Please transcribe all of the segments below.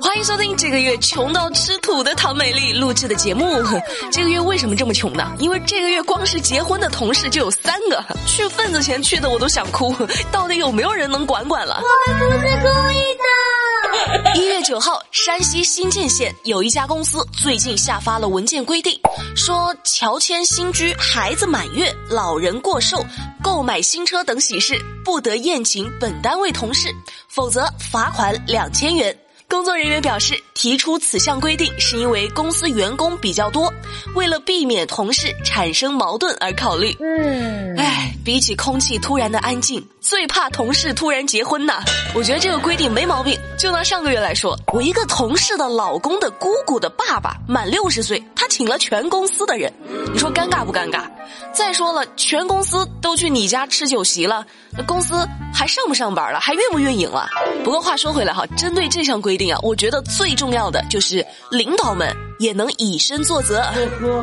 欢迎收听这个月穷到吃土的唐美丽录制的节目。这个月为什么这么穷呢？因为这个月光是结婚的同事就有三个，去份子钱去的我都想哭。到底有没有人能管管了？我们不是故意的。一月九号，山西新建县有一家公司最近下发了文件规定，说乔迁新居、孩子满月、老人过寿、购买新车等喜事不得宴请本单位同事，否则罚款两千元。工作人员表示，提出此项规定是因为公司员工比较多，为了避免同事产生矛盾而考虑。嗯，哎，比起空气突然的安静，最怕同事突然结婚呐。我觉得这个规定没毛病。就拿上个月来说，我一个同事的老公的姑姑的爸爸满六十岁，他请了全公司的人，你说尴尬不尴尬？再说了，全公司都去你家吃酒席了，那公司还上不上班了？还运不运营了？不过话说回来哈，针对这项规定啊，我觉得最重要的就是领导们也能以身作则。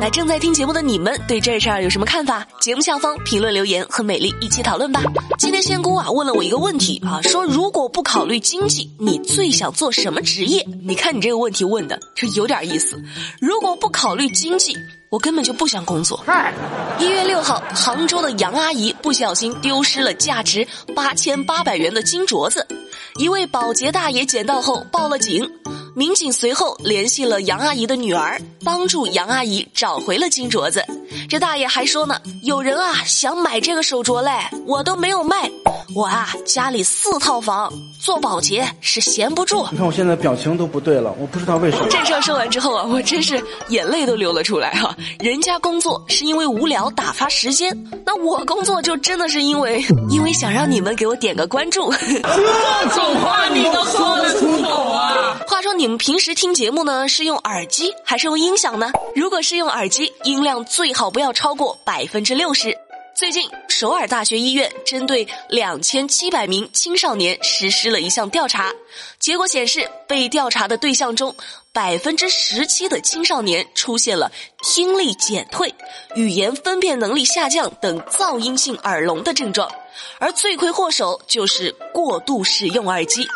那正在听节目的你们对这事儿有什么看法？节目下方评论留言和美丽一起讨论吧。今天仙姑啊问了我一个问题啊，说如果不考虑经济，你最想做什么职业？你看你这个问题问的这有点意思。如果不考虑经济。我根本就不想工作。一月六号，杭州的杨阿姨不小心丢失了价值八千八百元的金镯子，一位保洁大爷捡到后报了警。民警随后联系了杨阿姨的女儿，帮助杨阿姨找回了金镯子。这大爷还说呢：“有人啊想买这个手镯嘞，我都没有卖。我啊家里四套房，做保洁是闲不住。”你看我现在表情都不对了，我不知道为什么。这事儿说完之后啊，我真是眼泪都流了出来哈。人家工作是因为无聊打发时间，那我工作就真的是因为因为想让你们给我点个关注。这种话你都说得出口说你们平时听节目呢，是用耳机还是用音响呢？如果是用耳机，音量最好不要超过百分之六十。最近，首尔大学医院针对两千七百名青少年实施了一项调查，结果显示，被调查的对象中，百分之十七的青少年出现了听力减退、语言分辨能力下降等噪音性耳聋的症状，而罪魁祸首就是过度使用耳机。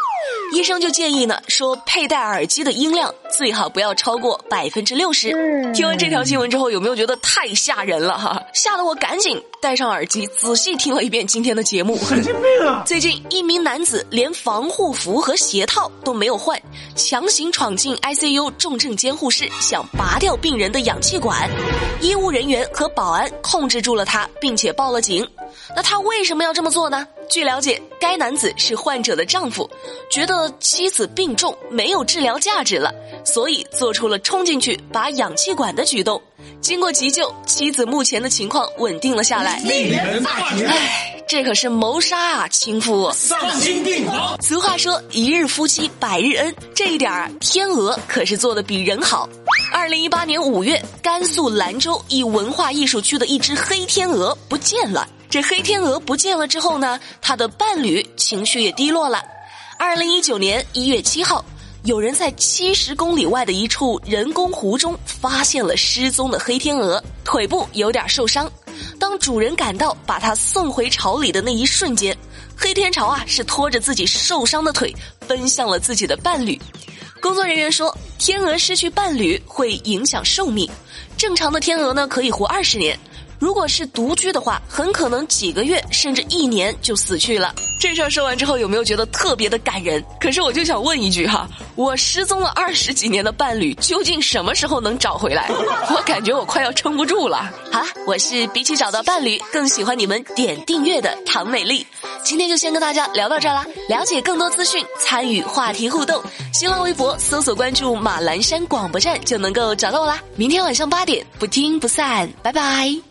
医生就建议呢，说佩戴耳机的音量最好不要超过百分之六十。听完这条新闻之后，有没有觉得太吓人了哈？吓得我赶紧戴上耳机，仔细听了一遍今天的节目。神经病啊！最近一名男子连防护服和鞋套都没有换，强行闯进 ICU 重症监护室，想拔掉病人的氧气管。医务人员和保安控制住了他，并且报了警。那他为什么要这么做呢？据了解，该男子是患者的丈夫，觉得妻子病重没有治疗价值了，所以做出了冲进去拔氧气管的举动。经过急救，妻子目前的情况稳定了下来。令人发指！唉，这可是谋杀啊，情妇！丧心病狂！俗话说“一日夫妻百日恩”，这一点儿天鹅可是做的比人好。二零一八年五月，甘肃兰州一文化艺术区的一只黑天鹅不见了。这黑天鹅不见了之后呢，他的伴侣情绪也低落了。二零一九年一月七号，有人在七十公里外的一处人工湖中发现了失踪的黑天鹅，腿部有点受伤。当主人赶到把它送回巢里的那一瞬间，黑天朝啊是拖着自己受伤的腿奔向了自己的伴侣。工作人员说，天鹅失去伴侣会影响寿命，正常的天鹅呢可以活二十年。如果是独居的话，很可能几个月甚至一年就死去了。这事儿说完之后，有没有觉得特别的感人？可是我就想问一句哈，我失踪了二十几年的伴侣，究竟什么时候能找回来？我感觉我快要撑不住了。好了，我是比起找到伴侣更喜欢你们点订阅的唐美丽。今天就先跟大家聊到这儿啦。了解更多资讯，参与话题互动，新浪微博搜索关注马栏山广播站就能够找到我啦。明天晚上八点，不听不散，拜拜。